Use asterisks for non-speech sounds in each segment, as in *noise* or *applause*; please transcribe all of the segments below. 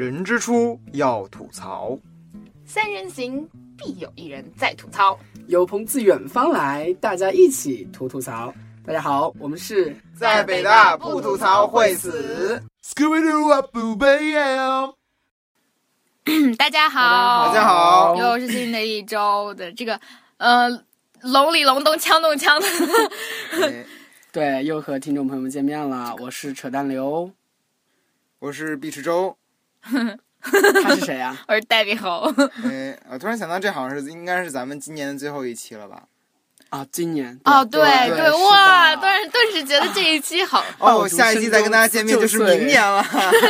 人之初要吐槽，三人行必有一人在吐槽。有朋自远方来，大家一起吐吐槽。大家好，我们是在北大不吐槽会死。*coughs* 大家好，大家好又是新的一周的这个呃龙里龙咚枪咚枪的。哎 *laughs* 对，又和听众朋友们见面了。我是扯淡刘，我是毕池洲。*laughs* 他是谁啊？*laughs* 我是戴比猴，*laughs* 哎，我突然想到，这好像是应该是咱们今年的最后一期了吧？啊，今年哦，对对对，哇，是的顿时顿时觉得这一期好，哦，下一期再跟大家见面就是明年了。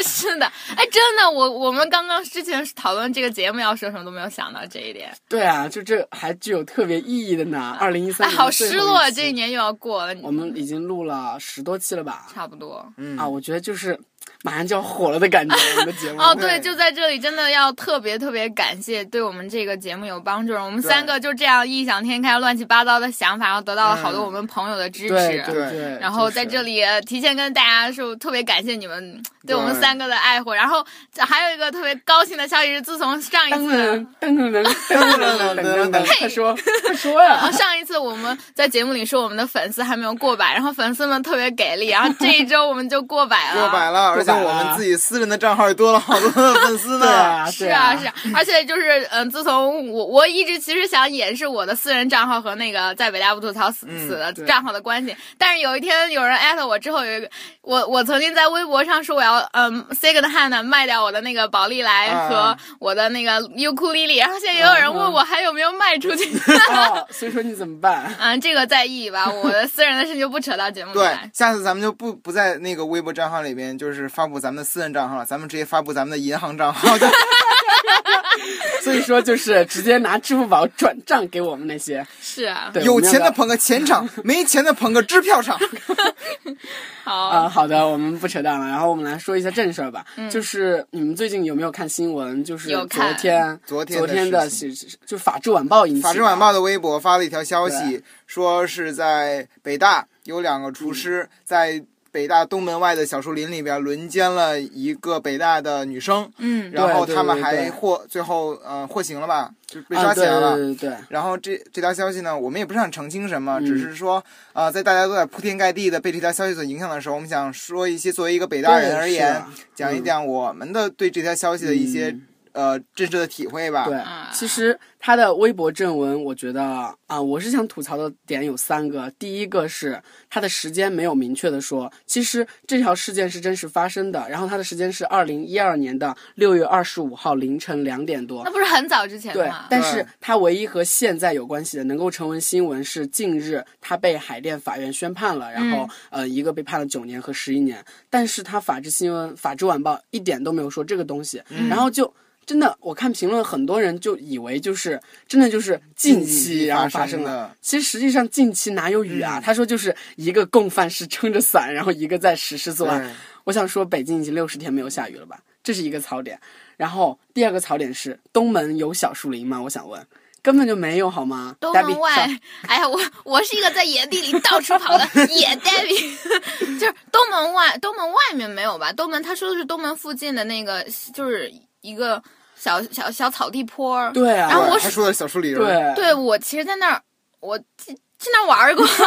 是的，哎，真的，我我们刚刚之前讨论这个节目要说什么都没有想到这一点，对啊，就这还具有特别意义的呢。二零一三哎，好失落，这一。年又要过了，我们已经录了十多期了吧？差不多。嗯啊，我觉得就是马上就要火了的感觉，我们的节目哦，对，就在这里，真的要特别特别感谢对我们这个节目有帮助。我们三个就这样异想天开、乱七八糟的想法，然后得到了好多我们朋友的支持。对对。然后在这里提前跟大家说，特别感谢你们对我们三个的爱护。然后还有一个特别高兴的消息是，自从上一次，噔噔噔噔噔噔噔，他说，他说呀，上一次我们在节目里说我们的粉丝还没有过百，然后粉丝们特别给力，然后这一周我们就过百了，过百了。而且我们自己私人的账号也多了好多的粉丝呢。*laughs* 是啊，是啊，而且就是嗯，自从我我一直其实想掩饰我的私人账号和那个在北大不吐槽死嗯死的账号的关系，但是有一天有人艾特我之后，有一个我我曾经在微博上说我要嗯 second hand 卖掉我的那个宝丽来啊。和我的那个优酷丽丽，然后现在也有人问我还有没有卖出去，哦，*laughs* 所以说你怎么办？嗯，这个在意吧，我的私人的事就不扯到节目里对。，下次咱们就不不在那个微博账号里边，就是发布咱们的私人账号了，咱们直接发布咱们的银行账号。*laughs* 所以说就是直接拿支付宝转账给我们那些，*laughs* 是啊，对，有钱的捧个钱场，没钱的捧个支票场。*laughs* 好，啊、好的，我们不扯淡了，然后我们来说一下正事儿吧。嗯就是你们最近有没有看新闻？就是昨天，昨天昨天的是就法制晚报引起。法制晚报的微博发了一条消息，说是在北大有两个厨师在北大东门外的小树林里边轮奸了一个北大的女生，嗯，然后他们还获最后呃获刑了吧，就被啊，抓起来了。对对对，然后这这条消息呢，我们也不是想澄清什么，嗯。只是说，呃，在大家都在铺天盖地的被这条消息所影响的时候，我们想说一些作为一个北大人而言，啊。讲一讲我们的对这条消息的一些、嗯呃真实的体会吧。对啊，其实他的微博正文，我觉得啊、我是想吐槽的点有三个。第一个是他的时间没有明确的说，其实这条事件是真实发生的，然后他的时间是二零一二年的六月二十五号凌晨两点多那。不是很早之前对，？但是他唯一和现在有关系的，能够成为新闻是近日他被海淀法院宣判了，然后、呃一个被判了九年和十一年，但是他法制新闻、法制晚报一点都没有说这个东西，然后就。真的，我看评论，很多人就以为就是真的就是近期然后发生，的，其实实际上近期哪有雨啊？嗯他说就是一个共犯是撑着伞，*laughs* 然后一个在实施作案。我想说，北京已经六十天没有下雨了吧？这是一个槽点。然后第二个槽点是东门有小树林吗？我想问，根本就没有好吗？东门外上，哎呀，我我是一个在野地里到处跑的 *laughs* 野 David，*laughs* 就是东门外，东门外面没有吧？东门他说的是东门附近的那个，就是一个小小小草地坡儿。对啊，然后我还说的小树林，对对我其实，在那儿我去去那儿玩过，*laughs*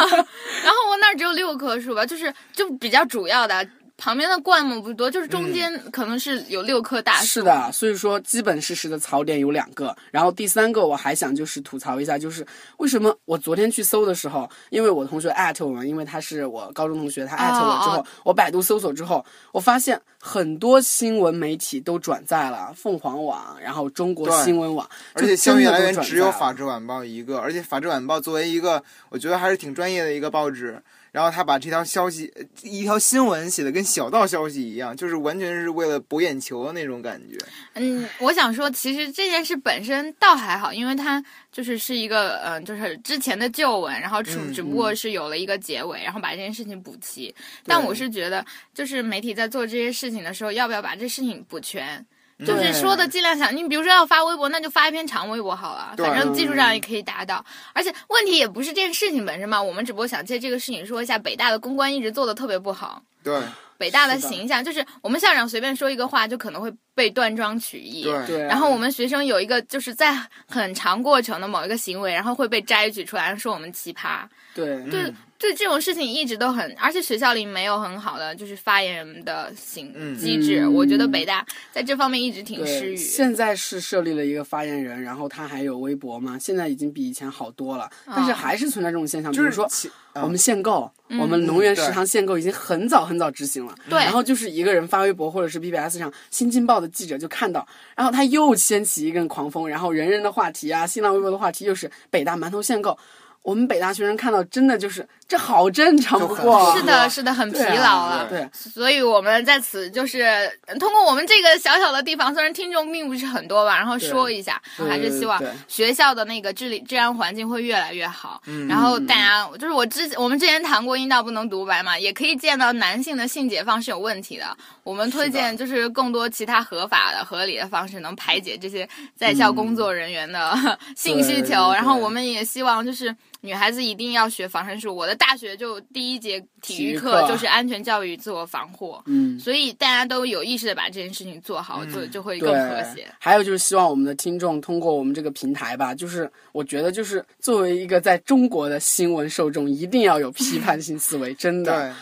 然后我那儿只有六棵树吧，就是就比较主要的，旁边的灌木不多，就是中间可能是有六棵大树。是的，所以说基本事实的槽点有两个，然后第三个我还想就是吐槽一下，就是为什么我昨天去搜的时候，因为我同学艾特我嘛，因为他是我高中同学，他艾特我之后，哦。我百度搜索之后，我发现很多新闻媒体都转载了凤凰网，然后中国新闻网，而且就真的消息来源只有法制晚报一个，而且法制晚报作为一个我觉得还是挺专业的一个报纸，然后他把这条消息呃一条新闻写的跟小道消息一样，就是完全是为了博眼球的那种感觉。嗯，我想说，其实这件事本身倒还好，因为它就是是一个嗯、呃就是之前的旧闻，然后只不过是有了一个结尾，然后把这件事情补齐。但我是觉得，就是媒体在做这些事情的时候，要不要把这事情补全？就是说的尽量想，你比如说要发微博，那就发一篇长微博好了，反正技术上也可以达到。而且问题也不是这件事情本身嘛，我们只不过想借这个事情说一下，北大的公关一直做的特别不好。对，北大的形象，就是我们校长随便说一个话，就可能会被断章取义。对然后我们学生有一个就是在很长过程的某一个行为，然后会被摘取出来说我们奇葩。对对嗯对，这种事情一直都很，而且学校里没有很好的就是发言人的行嗯机制。嗯我觉得北大在这方面一直挺失，语。现在是设立了一个发言人，然后他还有微博嘛，现在已经比以前好多了，但是哦还是存在这种现象，比就是如说其我们限购，嗯我们农园嗯对食堂限购已经很早很早执行了。对然后就是一个人发微博或者是 BBS 上，《新京报》的记者就看到，然后他又掀起一阵狂风，然后人人的话题啊，新浪微博的话题又是北大馒头限购。我们北大学生看到真的就是这好正常不过，*laughs* 是的，是的，很疲劳了。对，所以我们在此就是呃通过我们这个小小的地方，虽然听众并不是很多吧，然后说一下，还是希望学校的那个治理治安环境会越来越好。嗯然后大家就是我之我们之前谈过阴道不能独白嘛，也可以见到男性的性解放是有问题的。我们推荐就是更多其他合法的、合理的方式，能排解这些在校工作人员的、*laughs* 性需求。然后我们也希望就是。女孩子一定要学防身术。我的大学就第一节体育课就是安全教育自我防护，嗯，所以大家都有意识的把这件事情做好，就就会更，和谐。还有就是希望我们的听众通过我们这个平台吧，就是我觉得就是作为一个在中国的新闻受众，一定要有批判性思维，真的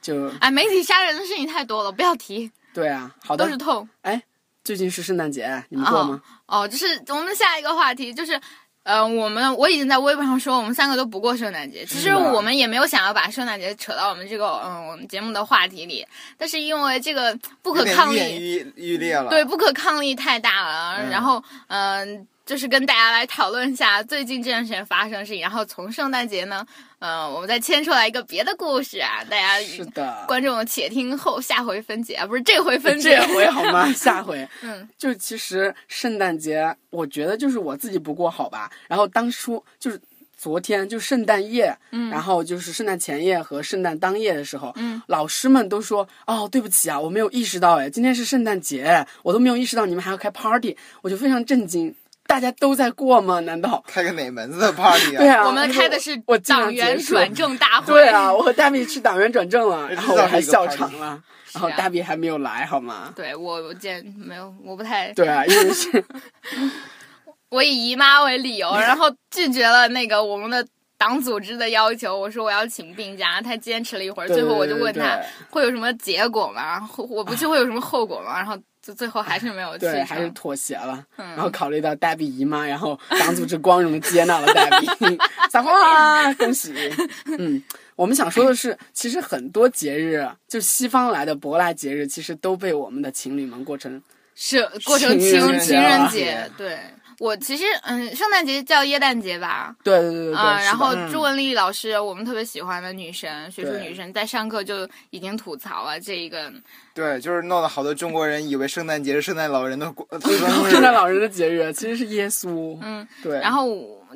对，就哎，媒体杀人的事情太多了，不要提，对啊。好的都是，痛。哎最近是圣诞节，你们过吗？哦，就是我们下一个话题就是。呃，我们我已经在微博上说，我们三个都不过圣诞节。其实我们也没有想要把圣诞节扯到我们这个嗯我们节目的话题里，但是因为这个不可抗力。对，不可抗力太大了。嗯然后，嗯、就是跟大家来讨论一下最近这段时间发生的事情。然后从圣诞节呢，嗯、我们再牵出来一个别的故事啊，大家是的，观众且听后下回分解啊，不是这回分解这。回好吗？*laughs* 下回，嗯，就其实圣诞节，我觉得就是我自己不过好吧。然后当初就是昨天，就圣诞夜，嗯然后就是圣诞前夜和圣诞当夜的时候，嗯，老师们都说，哦，对不起啊，我没有意识到，哎，今天是圣诞节，我都没有意识到你们还要开 party，我就非常震惊。大家都在过吗？难道？开个哪门子的 party 啊？对啊，我们开的是我党员转正大会。对啊，我和大米去党员转正了，然后我还笑场了，然后大 B 还没有来，好吗？对我我见没有，我不太，对啊，因为是 *laughs* 我以姨妈为理由，*laughs* 然后拒绝了那个我们的党组织的要求。我说我要请病假，他坚持了一会儿，最后我就问他会有什么结果吗？后我不去会有什么后果吗？然后就最后还是没有去 *laughs* 对，还是妥协了。嗯然后考虑到黛比姨妈，然后党组织光荣的接纳了黛比，*laughs* 撒花，恭喜！嗯，我们想说的是，其实很多节日，就西方来的舶来节日，其实都被我们的情侣们过成是过成情情情人人节，对。我其实嗯，圣诞节叫耶诞节吧，对对对对对，啊、然后嗯。朱文丽老师，我们特别喜欢的女神，学术女神，在上课就已经吐槽了这一个，对，就是弄得好多中国人以为圣诞节是圣诞老人的过 *laughs* 生圣诞日。老人的节日其实是耶稣，嗯，对，然后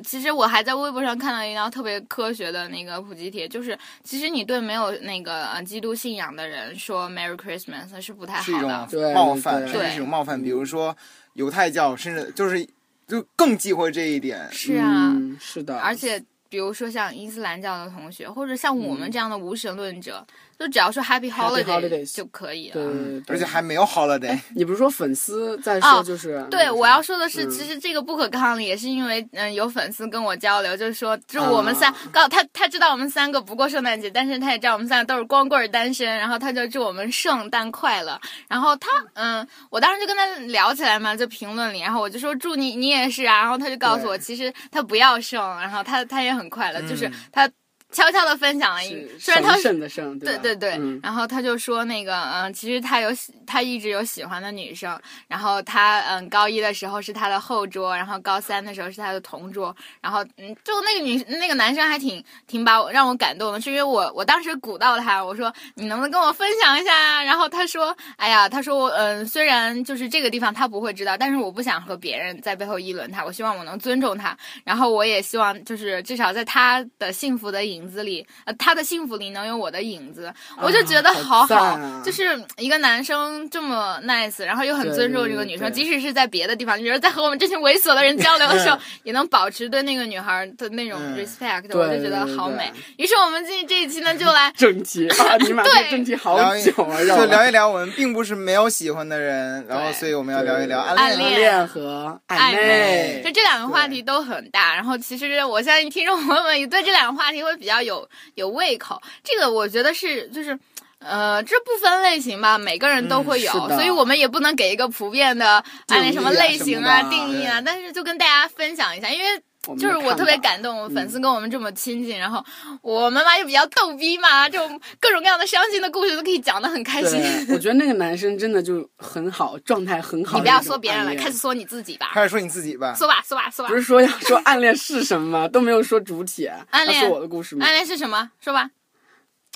其实我还在微博上看到一条特别科学的那个普及帖，就是其实你对没有那个呃基督信仰的人说 Merry Christmas 是不太是一好的种，对冒犯，对甚至是一种冒犯。比如说犹太教，甚至就是就更忌讳这一点。是啊，嗯、是的，而且比如说像伊斯兰教的同学，或者像我们嗯。这样的无神论者，就只要说 Happy Happy Holiday Holidays 就可以了。对对对。对，而且还没有 holiday，你不是说粉丝在哦说就是、对，我要说的是，嗯。其实这个不可抗力也是因为，嗯，有粉丝跟我交流，就是说，就是我们三啊，告他他知道我们三个不过圣诞节，但是他也知道我们三个都是光棍儿单身，然后他就祝我们圣诞快乐。然后他，嗯，我当时就跟他聊起来嘛，就评论里，然后我就说祝你你也是啊，然后他就告诉我，其实他不要圣，然后他他也很快乐，就是嗯。他悄悄的分享了一，是虽然他神的圣，对对对，嗯。然后他就说那个，嗯，其实他有喜他一直有喜欢的女生，然后他嗯高一的时候是他的后桌，然后高三的时候是他的同桌，然后嗯就那个女那个男生还挺挺把我让我感动的，是因为我我当时鼓到他，我说你能不能跟我分享一下？啊？然后他说，哎呀，他说我嗯虽然就是这个地方他不会知道，但是我不想和别人在背后议论他，我希望我能尊重他，然后我也希望就是至少在他的幸福的影影子里，呃，他的幸福里能有我的影子，我就觉得好好好，啊就是一个男生这么 nice，然后又很尊重这个女生，对对即使是在别的地方，比如在和我们这群猥琐的人交流的时候，*laughs* 也能保持对那个女孩的那种嗯 respect，、对我就觉得对对好美。于是我们这这一期呢，就来正题啊！*laughs* 你把这正题好久啊，就聊一聊我们并不是没有喜欢的人，然后所以我们要聊一聊暗恋。暗恋恋和暧暧昧就。这两个话题都很大，然后其实我相信听众朋友们也对这两个话题会比较有有胃口。这个我觉得是就是。呃，这不分类型吧，每个人都会有，嗯所以我们也不能给一个普遍的按那什么类型啊、定义啊，但是就跟大家分享一下，因为我们就是我特别感动，粉丝跟我们这么亲近，然后我妈妈又比较逗逼嘛，就各种各样的伤心的故事都可以讲得很开心。我觉得那个男生真的就很好，状态很好。你不要说别人了，开始说你自己吧，开始说你自己吧，说吧，说吧，说吧不。是说要说暗恋是什么吗？都没有说主体。暗恋要说我的故事吗？暗恋是什么？说吧。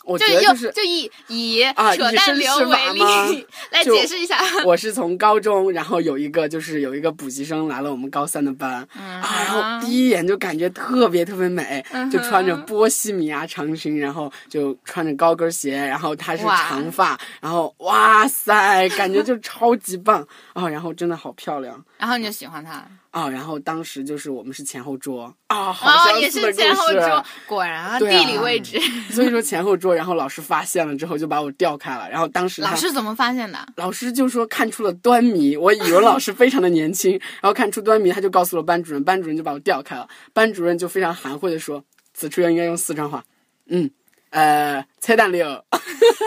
我觉得就是就以以啊扯淡流为例来解释一下。我是从高中，然后有一个就是有一个补习生来了我们高三的班，嗯啊，然后第一眼就感觉特别特别美，嗯就穿着波西米亚长裙，然后就穿着高跟鞋，然后她是长发，然后哇塞，感觉就超级棒 *laughs* 啊，然后真的好漂亮。然后你就喜欢他，啊，然后当时就是我们是前后桌啊，好像哦也相似的是前后桌，果然啊，啊地理位置。所以说前后桌，然后老师发现了之后就把我调开了，然后当时老师怎么发现的？老师就说看出了端倪，我语文老师非常的年轻，然后看出端倪，他就告诉了班主任，班主任就把我调开了，班主任就非常含糊的说，此处应该用四川话，嗯，呃，扯淡了，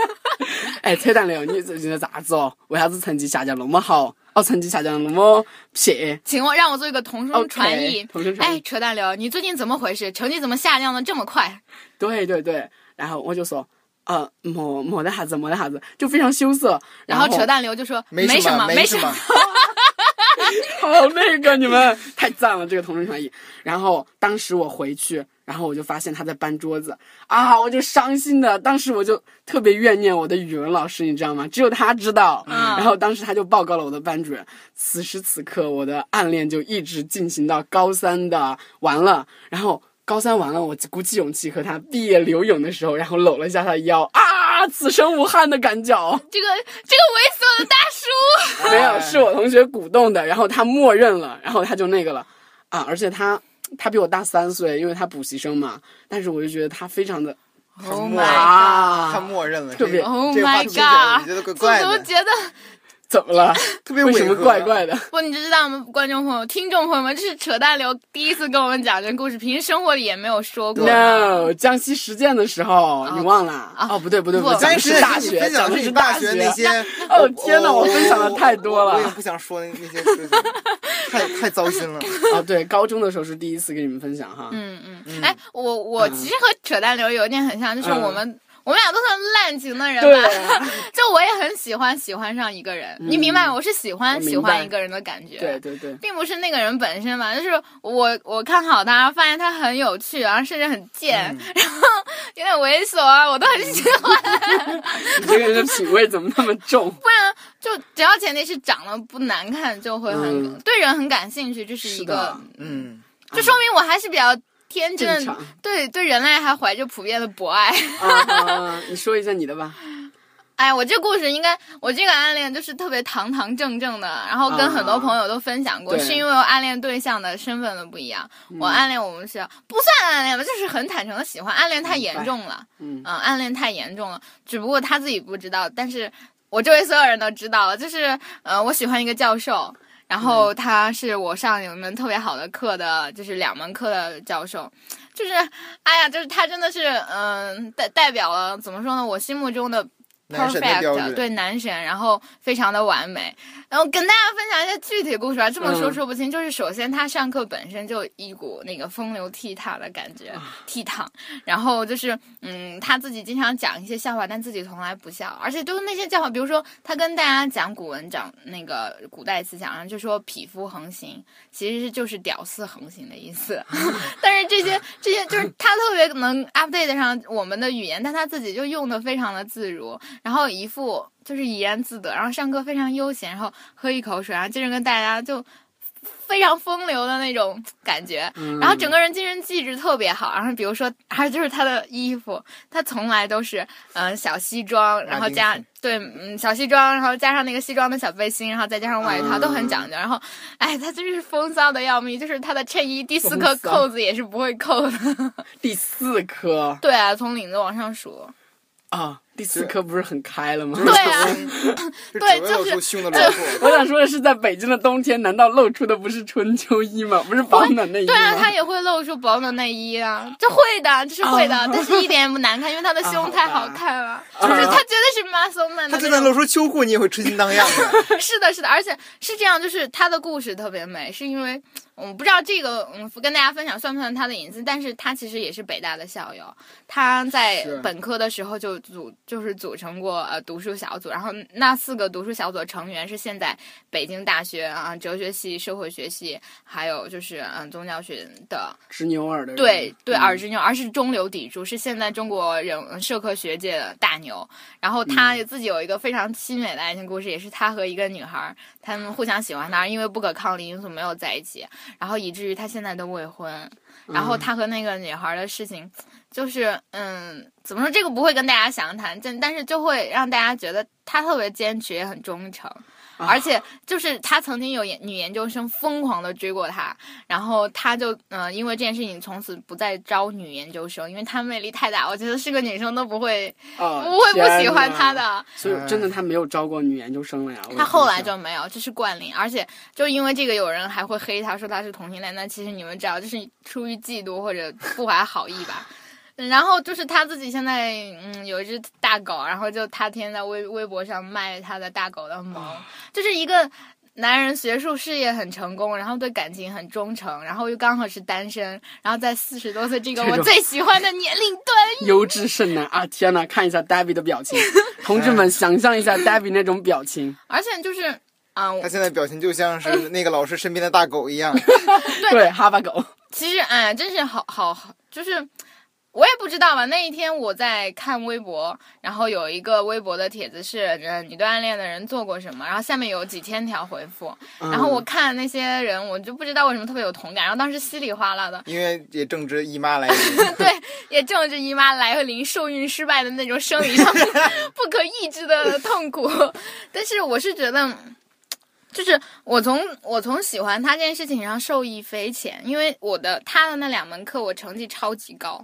*laughs* 哎，扯淡了，你最近在咋子哦？为啥子成绩下降那么好？哦，成绩下降那么撇请我让我做一个同声传译。，OK，同声传哎，扯淡流，你最近怎么回事？成绩怎么下降的这么快？对对对，然后我就说，呃，没没得啥子，没得啥子，就非常羞涩，后然后扯淡流就说没什么，没什么。*laughs* 好那个，你们太赞了，这个同声传译。然后当时我回去，然后我就发现他在搬桌子啊，我就伤心的，当时我就特别怨念我的语文老师，你知道吗？只有他知道。嗯然后当时他就报告了我的班主任。此时此刻，我的暗恋就一直进行到高三的完了，然后。高三完了，我鼓起勇气和他毕业留影的时候，然后搂了一下他的腰啊，此生无憾的感脚。这个这个猥琐的大叔，没有，是我同学鼓动的，然后他默认了，然后他就那个了，啊，而且他 *tsk* 他比我大三岁，因为他补习生嘛，但是我就觉得他非常的 Oh my 啊他默认了，特别这个 Oh my god！觉得怪我，怎么觉得怎么了？*laughs* 特别为什么怪怪的不？你知道吗？观众朋友、听众朋友们，*laughs* 这是扯淡流第一次跟我们讲这个故事，平时生活里也没有说过。？No，江西实践的时候，你忘了？啊哦，不对不对不对，讲的当时是大学，分享讲的是大学那些。*laughs* 哦天哪，我分享的太多了我也不想说那那些事情，太太糟心了。哦，对，高中的时候是第一次跟你们分享哈。嗯嗯，哎，我我其实和扯淡流有一点很像，就是我们。我们俩都算滥情的人对吧，*laughs* 就我也很喜欢喜欢上一个人，你明白吗？我是喜欢喜欢一个人的感觉，对对对，并不是那个人本身嘛，就是我我看好他，发现他很有趣，然后甚至很贱，*laughs* 然后有点猥琐啊，我都很喜欢。*laughs* 你这个人的品味怎么那么重？不然就只要前提是长得不难看，就会很、嗯对人很感兴趣，这是一个是，嗯，就说明我还是比较天真的，对对人类还怀着普遍的博爱。你说一下你的吧。*laughs* 哎，我这故事应该，我这个暗恋就是特别堂堂正正的，然后跟很多朋友都分享过，对是因为我暗恋对象的身份的不一样。我暗恋我们学校不算暗恋吧，就是很坦诚的喜欢，暗恋太严重了，嗯嗯，暗恋太严重了，只不过他自己不知道，但是我周围所有人都知道了，就是呃，我喜欢一个教授。然后他是我上有一门特别好的课的，就是两门课的教授，就是哎呀，就是他真的是嗯、代代表了怎么说呢？我心目中的 perfect，对男神，然后非常的完美。然后跟大家分享一些具体故事吧，这么说嗯说不清。就是首先他上课本身就一股那个风流倜傥的感觉，倜傥。然后就是嗯，他自己经常讲一些笑话，但自己从来不笑，而且都是那些笑话，比如说他跟大家讲古文讲那个古代思想，然后就说匹夫横行，其实是就是屌丝横行的意思。*laughs* 但是这些这些就是他特别能 update 上我们的语言，但他自己就用的非常的自如，然后一副就是怡然自得，然后上课非常悠闲，然后喝一口水，然后接着跟大家就非常风流的那种感觉，嗯然后整个人精神气质特别好。然后比如说，还有就是他的衣服，他从来都是嗯、呃小西装，然后加对嗯小西装，然后加上那个西装的小背心，然后再加上外套，嗯都很讲究。然后，哎，他真是风骚的要命，就是他的衬衣第四颗扣子也是不会扣的。*laughs* 第四颗对啊，从领子往上数。啊，第四颗不是很开了吗？对啊，*laughs* 对就是出胸的轮廓。*laughs* 我想说的是，在北京的冬天，难道露出的不是春秋衣吗？不是保暖内衣吗？对啊，他也会露出保暖内衣啊，这会的，这是会的，但是一点也不难看，因为他的胸太好看了，就是他绝对是 muscle man 他就算的。露出秋裤，你也会春心当样的。*laughs* 是的，是的，而且是这样，就是他的故事特别美，是因为我不知道这个嗯跟大家分享算不算他的隐私，但是他其实也是北大的校友，他在本科的时候就组就是组成过呃读书小组，然后那四个读书小组的成员是现在北京大学啊、哲学系、社会学系，还有就是嗯宗教学的执牛耳的人。对对，嗯耳之牛，而是中流砥柱，是现在中国人社科学界的大牛。然后他嗯自己有一个非常凄美的爱情故事，也是他和一个女孩儿，他们互相喜欢他，因为不可抗力因素没有在一起，然后以至于他现在都未婚。然后他和那个女孩儿的事情，就是嗯，怎么说？这个不会跟大家详谈，但但是就会让大家觉得他特别坚持，也很忠诚。啊而且就是他曾经有研女研究生疯狂的追过他，然后他就嗯、呃因为这件事情从此不再招女研究生，因为他魅力太大，我觉得是个女生都不会哦不会不喜欢天哪她的。所以真的他没有招过女研究生了呀。他后来就没有，这是惯例，而且就因为这个，有人还会黑他说他是同性恋，那其实你们知道，这是出于嫉妒或者不怀好意吧。然后就是他自己现在嗯有一只大狗，然后就他天天在微微博上卖他的大狗的毛，就是一个男人学术事业很成功，然后对感情很忠诚，然后又刚好是单身，然后在四十多岁这个我最喜欢的年龄段，*laughs* 优质剩男啊！天呐，看一下 Debbie 的表情，*laughs* 同志们想象一下 Debbie 那种表情，*laughs* 而且就是啊、他现在表情就像是那个老师身边的大狗一样。对，哈巴狗，其实，哎，真是好好好，就是我也不知道吧。那一天我在看微博，然后有一个微博的帖子是，呃，你对暗恋的人做过什么？然后下面有几千条回复，嗯然后我看那些人，我就不知道为什么特别有同感，然后当时稀里哗啦的，因为也正值姨妈来临，*laughs* 对，也正值姨妈来临、受孕失败的那种生理上不不可抑制的痛苦。*laughs* 但是我是觉得，就是我从我从喜欢他这件事情上受益匪浅，因为我的他的那两门课我成绩超级高，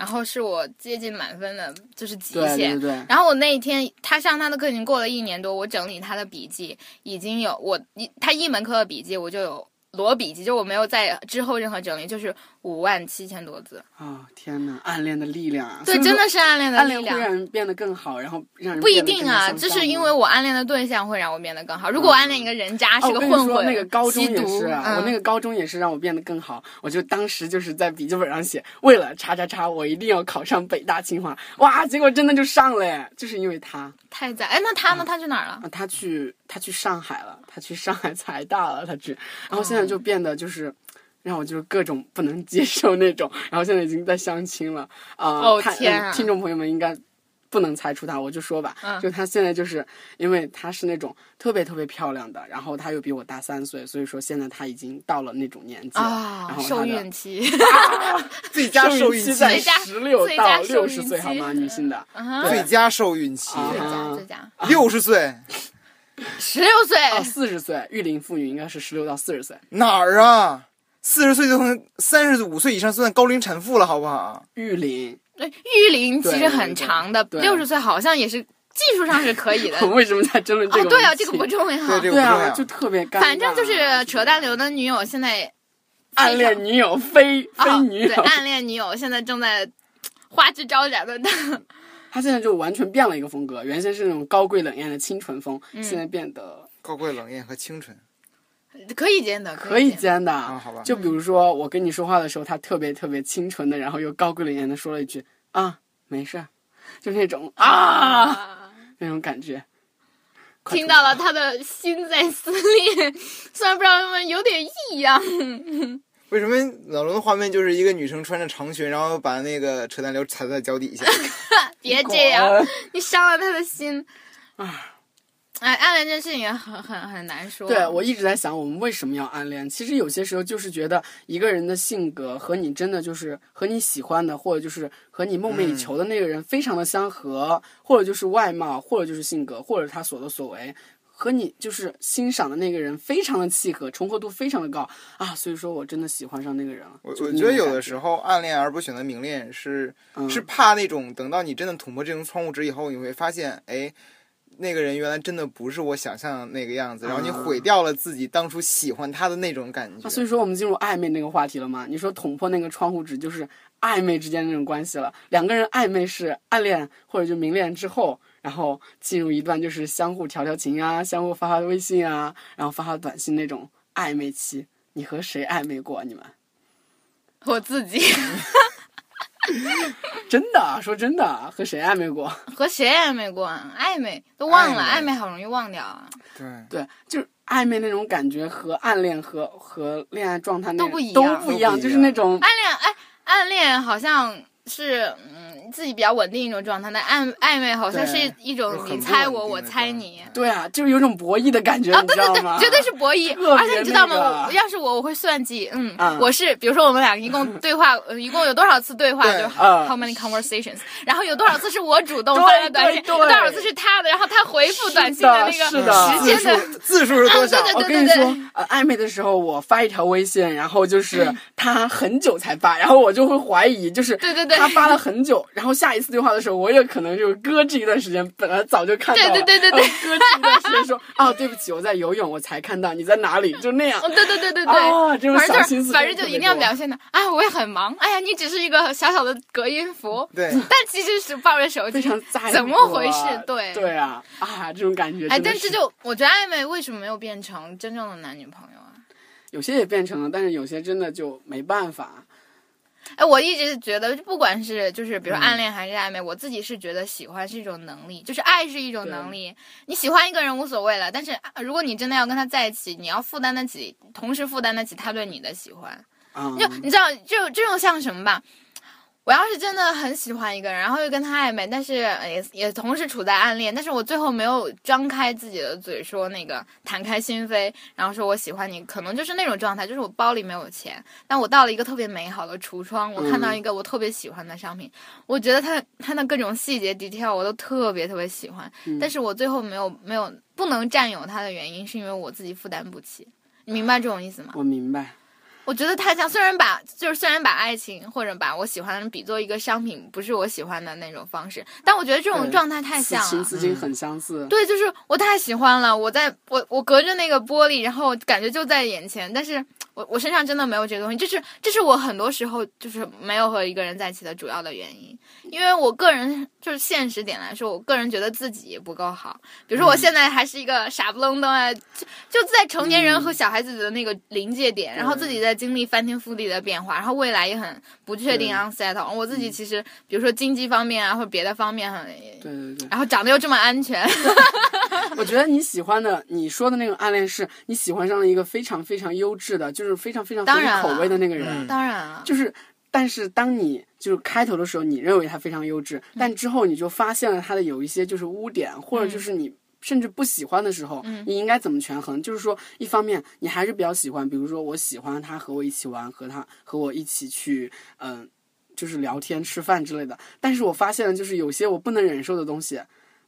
然后是我接近满分的，就是极对限。对对，然后我那一天，他上他的课已经过了一年多，我整理他的笔记，已经有我一他一门课的笔记我就有裸笔记，就我没有在之后任何整理，就是五万七千多字。啊、天哪，暗恋的力量啊！对，真的是暗恋的暗恋会。让人变得更好，然后让人不一定啊，向这是因为我暗恋的对象会让我变得更好。如果我暗恋一个人渣，哦，是个混混，那个高中也是啊，我那嗯个高中也是让我变得更好。我就当时就是在笔记本上写，为了叉叉叉，我一定要考上北大清华。哇，结果真的就上了耶，就是因为他太赞。哎，那他呢？他去哪儿了？啊，他去他去上海了，他去上海财大了，他去，然后现在就变得就是。让我就是各种不能接受那种，然后现在已经在相亲了啊！哦看天啊听众朋友们应该不能猜出他，我就说吧，嗯就他现在就是因为他是那种特别特别漂亮的，然后他又比我大三岁，所以说现在他已经到了那种年纪了，啊然，后 *laughs* 受孕期。最佳受孕期，在最佳十六到六十岁，好吗？女性的，啊最佳受孕期，啊最佳最佳，六十岁十六岁，哦，四十岁，育龄妇女应该是十六到四十岁，哪儿啊？四十岁就能三十五岁以上算高龄产妇了，好不好？育龄。对育龄其实很长的，六十岁好像也是技术上是可以的。*laughs* 我为什么在争论这个问，题？哦对啊，这个不重要。对这个对啊，不重要就特别尴尬。反正就是扯淡流的女友现在暗恋女友非非啊，女友，对暗恋女友现在正在花枝招展的。*laughs* 他现在就完全变了一个风格，原先是那种高贵冷艳的清纯风，嗯现在变得高贵冷艳和清纯可以兼的，可以兼。兼的。啊，好吧。就比如说我跟你说话的时候，他特别特别清纯的，然后又高贵冷艳的说了一句啊，没事儿，就那种啊啊！那种感觉。听到了他的心在撕裂，*laughs* 虽然不知道为什么有点异样。为什么脑中的画面就是一个女生穿着长裙，然后把那个扯淡流踩在脚底下？*laughs* 别这样，*laughs* 你伤了他的心。哎，暗恋这件事情也很很很难说。对我一直在想，我们为什么要暗恋？其实有些时候就是觉得一个人的性格和你真的就是和你喜欢的，或者就是和你梦寐以求的那个人非常的相合，或者就是外貌，或者就是性格，或者他所作所为。和你就是欣赏的那个人非常的契合，重合度非常的高啊，所以说我真的喜欢上那个人了。我我觉得有的时候暗恋而不选择明恋是、嗯是怕那种等到你真的捅破这层窗户纸以后，你会发现，哎，那个人原来真的不是我想象的那个样子，然后你啊毁掉了自己当初喜欢他的那种感觉。那所以说我们进入暧昧那个话题了吗？你说捅破那个窗户纸就是暧昧之间那种关系了，两个人暧昧是暗恋或者就明恋之后，然后进入一段就是相互调调情啊，相互发发微信啊，然后发发短信那种暧昧期。你和谁暧昧过？你们我自己 *laughs* *laughs* 真的啊说真的啊和谁暧昧过？*laughs* 和谁暧昧过啊？暧昧都忘了，暧昧暧昧好容易忘掉啊。对，对，就是暧昧那种感觉和暗恋和和恋爱状态那都不一都样不一样，就是那种暗恋，哎，暗恋好像是嗯自己比较稳定一种状态，那暧暧昧好像是一种你猜我，我猜你。对啊，就是有种博弈的感觉，啊，你对对对绝对是博弈而且你知道吗？我要是我，我会算计。嗯，嗯我是比如说我们俩一共对话，呃一共有多少次对话，对就 how many conversations，然后有多少次是我主动发的短信，对对有多少次是他的，然后他回复短信的那个时间的。数字数是多少？对我对对跟你说，呃，暧昧的时候我发一条微信，然后就是他很久才发，然后我就会怀疑，就是对对对他发了很久，然后下一次对话的时候，我也可能就搁置一段时间，本来早就看到了，对对对对对搁置一段时间说，啊，对不起，我在游泳，我才看到你在哪里，就那样哦，。对对对对对，啊这种反正小就反心思真的正就一定要表现的啊，我也很忙，哎呀，你只是一个小小的隔音符，对，但其实是抱着手机非常在乎怎么回事啊？对对啊，啊，这种感觉哎，但这就我觉得暧昧为什么没有变成真正的男女朋友啊？有些也变成了，但是有些真的就没办法。哎，我一直觉得，不管是就是比如暗恋还是暧昧，我自己是觉得喜欢是一种能力，就是爱是一种能力。你喜欢一个人无所谓了，但是啊如果你真的要跟他在一起，你要负担得起，同时负担得起他对你的喜欢。嗯，就你知道，就这种像什么吧？我要是真的很喜欢一个人，然后又跟他暧昧，但是呃也也同时处在暗恋，但是我最后没有张开自己的嘴说那个袒开心扉，然后说我喜欢你，可能就是那种状态，就是我包里没有钱，但我到了一个特别美好的橱窗，我看到嗯一个我特别喜欢的商品，我觉得它它的各种细节 detail 我都特别特别喜欢，嗯但是我最后没有没有不能占有它的原因，是因为我自己负担不起。你明白这种意思吗？我明白。我觉得太像，虽然把就是虽然把爱情或者把我喜欢的人比作一个商品，不是我喜欢的那种方式，但我觉得这种状态太像了。此景很相似。对，就是我太喜欢了，我在我我隔着那个玻璃，然后感觉就在眼前，但是我我身上真的没有这个东西，这是这是我很多时候就是没有和一个人在一起的主要的原因，因为我个人就是现实点来说，我个人觉得自己不够好，比如说我现在还是一个傻不愣登啊，就就在成年人和小孩子的那个临界点，然后自己在经历翻天覆地的变化，然后未来也很不确定对 unsettle，我自己其实比如说经济方面啊或者别的方面很，对对对。然后长得又这么安全。*laughs* 我觉得你喜欢的，你说的那种暗恋，是你喜欢上了一个非常非常优质的，就是非常非常合当然口味的那个人。嗯当然了，就是，但是当你就是开头的时候，你认为他非常优质，但之后你就发现了他的有一些就是污点，或者就是你。甚至不喜欢的时候，嗯你应该怎么权衡？就是说，一方面你还是比较喜欢，比如说我喜欢他和我一起玩，和他和我一起去，嗯、就是聊天、吃饭之类的。但是我发现了，就是有些我不能忍受的东西，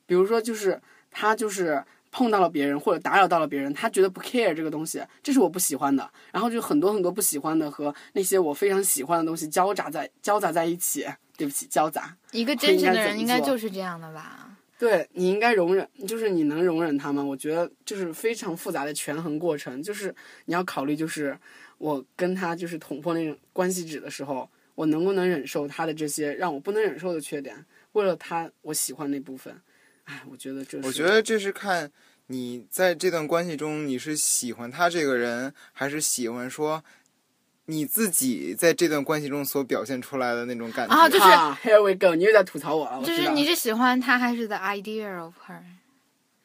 比如说就是他就是碰到了别人或者打扰到了别人，他觉得不 care 这个东西，这是我不喜欢的。然后就很多很多不喜欢的和那些我非常喜欢的东西交杂在交杂在一起。对不起，交杂。一个真实的人应该就是这样的吧？对你应该容忍，就是你能容忍他吗？我觉得就是非常复杂的权衡过程，就是你要考虑，就是我跟他就是捅破那种关系纸的时候，我能不能忍受他的这些让我不能忍受的缺点，为了他我喜欢那部分。哎，我觉得这是，我觉得这是看你在这段关系中，你是喜欢他这个人，还是喜欢说你自己在这段关系中所表现出来的那种感觉。啊就是啊，Here we go，你又在吐槽我了，就是你是喜欢他还是 the idea of her？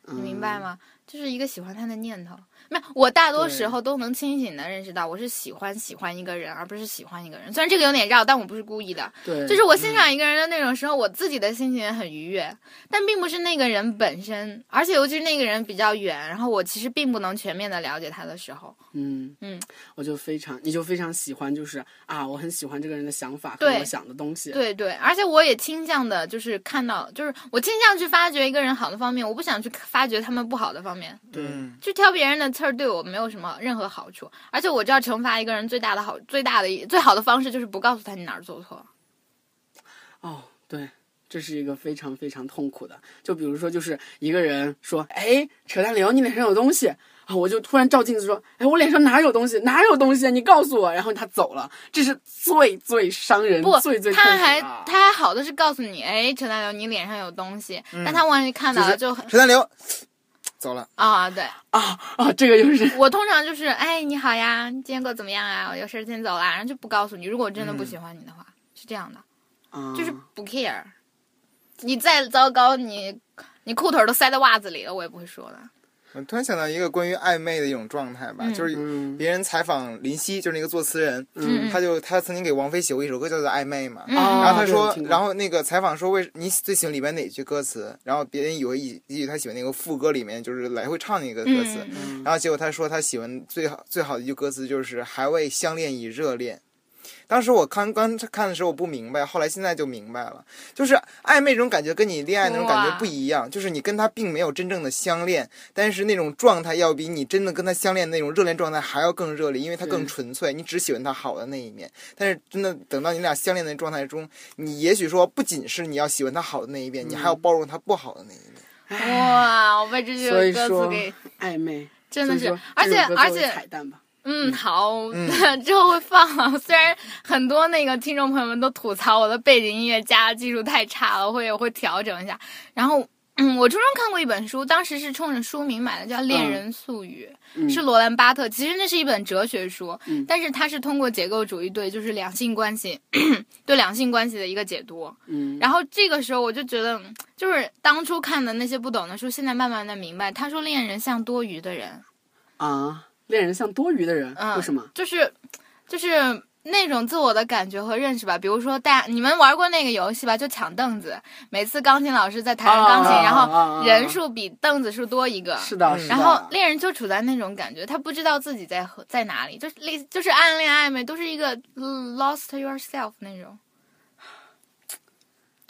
嗯你明白吗？就是一个喜欢他的念头。没有，我大多时候都能清醒的认识到，我是喜欢喜欢一个人，而不是喜欢一个人。虽然这个有点绕，但我不是故意的。对，就是我欣赏一个人的那种时候，我自己的心情也很愉悦，但并不是那个人本身，而且尤其是那个人比较远，然后我其实并不能全面的了解他的时候，嗯嗯，我就非常，你就非常喜欢，就是啊，我很喜欢这个人的想法和对我想的东西。对对，而且我也倾向的，就是看到，就是我倾向去发掘一个人好的方面，我不想去发掘他们不好的方面。对嗯去挑别人的刺儿对我没有什么任何好处，而且我知道惩罚一个人最大的好、最大的一最好的方式就是不告诉他你哪儿做错。哦，对，这是一个非常非常痛苦的。就比如说，就是一个人说：“哎，扯淡刘，你脸上有东西。”啊，我就突然照镜子说：“哎，我脸上哪有东西？哪有东西？你告诉我。”然后他走了，这是最最伤人、不最最痛苦的他还他还好的是告诉你，哎，扯淡刘，你脸上有东西，但他万一看到了就很陈丹流走了，啊，对啊啊，这个就是我通常就是，哎，你好呀，你今天过得怎么样啊？我有事儿先走了，然后就不告诉你。如果我真的不喜欢你的话，是这样的，啊，就是不 care。你再糟糕，你你裤腿都塞在袜子里了，我也不会说的。我突然想到一个关于暧昧的一种状态吧，嗯就是嗯。别人采访林夕，就是那个作词人，嗯。他就他曾经给王菲写过一首歌叫做《暧昧》嘛，然后他说然后那个采访说为你最喜欢里面哪句歌词？然后别人以为以以为他喜欢那个副歌里面就是来回唱那个歌词，然后结果他说他喜欢最好最好的一句歌词就是还未相恋已热恋。当时我刚刚看的时候我不明白，后来现在就明白了，就是暧昧这种感觉跟你恋爱那种感觉不一样，就是你跟他并没有真正的相恋，但是那种状态要比你真的跟他相恋那种热恋状态还要更热烈，因为他更纯粹，你只喜欢他好的那一面。但是真的等到你俩相恋的状态中，你也许说不仅是你要喜欢他好的那一面，你还要包容他不好的那一面。哇，我被这句歌词给暧昧，真的是而且而且彩蛋吧。嗯，好，嗯 *laughs* 之后会放。*laughs* 虽然很多那个听众朋友们都吐槽我的背景音乐加技术太差了，会我会调整一下。然后，嗯，我初中看过一本书，当时是冲着书名买的，叫《恋人宿语》，嗯是罗兰巴特。其实那是一本哲学书，嗯但是它是通过结构主义对就是两性关系 *clears throat* 对两性关系的一个解读。嗯，然后这个时候我就觉得，嗯就是当初看的那些不懂的书，现在慢慢的明白，他说恋人像多余的人。啊，恋人像多余的人，嗯，为什么？就是就是那种自我的感觉和认识吧。比如说，大家你们玩过那个游戏吧？就抢凳子，每次钢琴老师在弹钢琴，啊然后人数比凳子数多一个。是的，嗯是的。然后恋人就处在那种感觉，他不知道自己在和在哪里，就是类就是暗恋暧昧，都是一个 lost yourself 那种。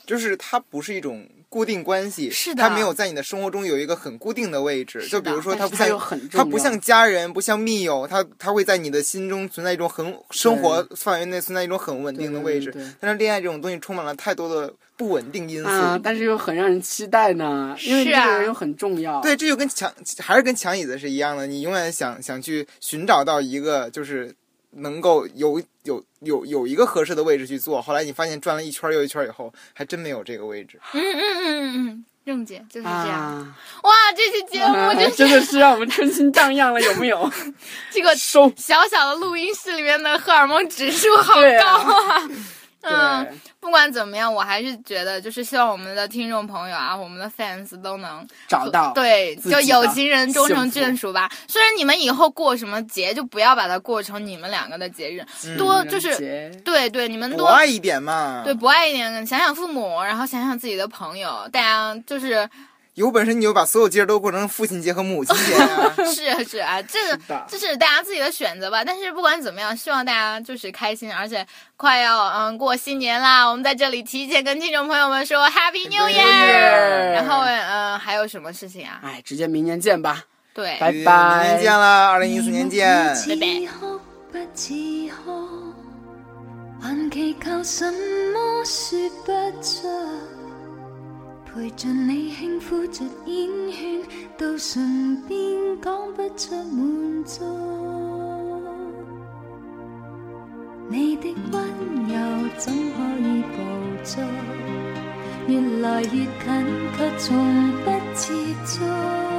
就是他不是一种固定关系，是的它没有在你的生活中有一个很固定的位置。就比如说，他不像很重要它不像家人，不像密友，他他会在你的心中存在一种很生活范围内存在一种很稳定的位置。但是恋爱这种东西充满了太多的不稳定因素。啊，但是又很让人期待呢，因为这是啊个人又很重要。对，这就跟抢还是跟抢椅子是一样的，你永远想想去寻找到一个就是能够有有有有一个合适的位置去做，后来你发现转了一圈又一圈以后，还真没有这个位置。嗯嗯嗯嗯嗯，任姐就是这样。哇，这期节目就是真的是让我们春心荡漾了，有没有？这个收小小的录音室里面的荷尔蒙指数好高啊！嗯，不管怎么样，我还是觉得，就是希望我们的听众朋友啊，我们的 fans 都能找到对，就有情人终成眷属吧。虽然你们以后过什么节，就不要把它过成你们两个的节日，多就是对对，你们博多爱一点嘛，对博爱一点，想想父母，然后想想自己的朋友，大家就是有本事你就把所有节日都过成父亲节和母亲节呀、*laughs* 是是啊，*laughs* 这个是这是大家自己的选择吧。但是不管怎么样，希望大家就是开心，而且快要嗯过新年啦，我们在这里提前跟听众朋友们说 Happy New Year。然后嗯还有什么事情啊？哎，直接明年见吧，对，拜明拜年见啦，二零一四年见。拜拜陪着你轻呼着烟圈，到唇边，讲不出满足。你的温柔怎可以捕捉？越来越近，却从不接触。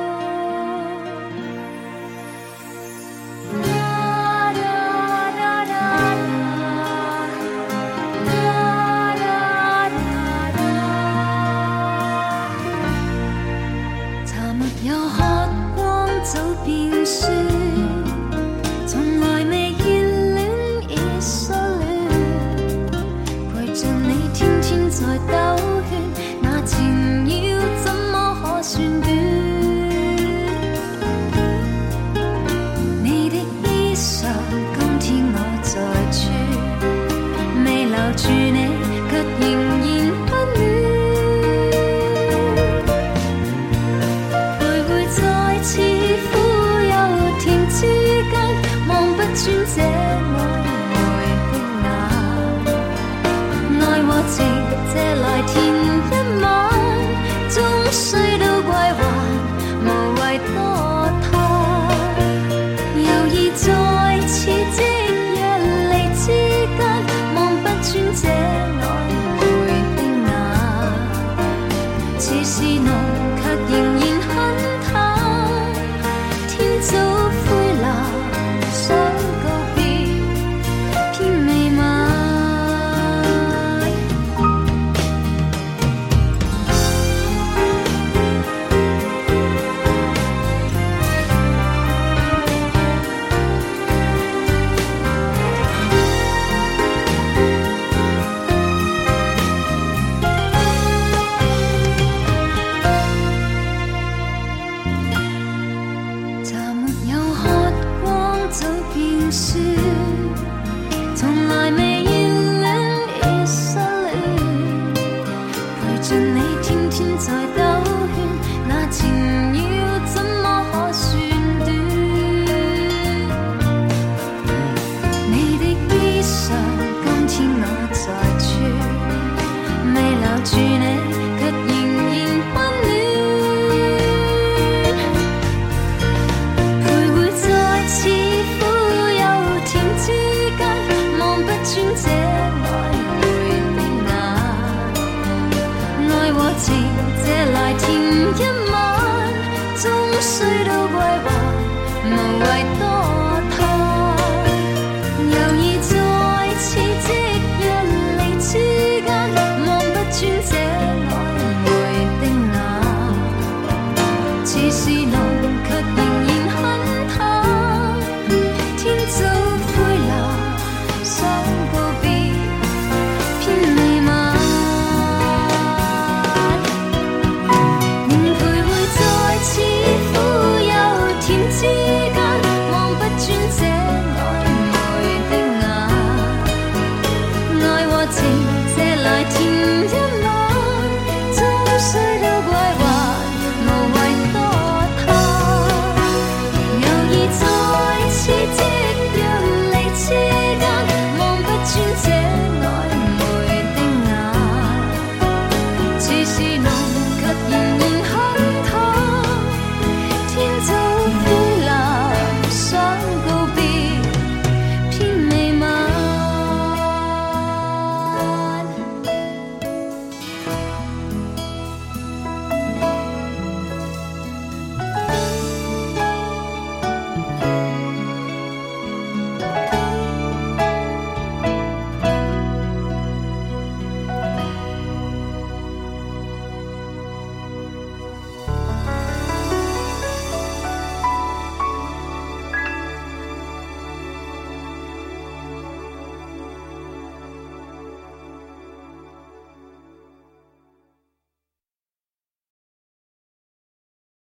널 지내. 그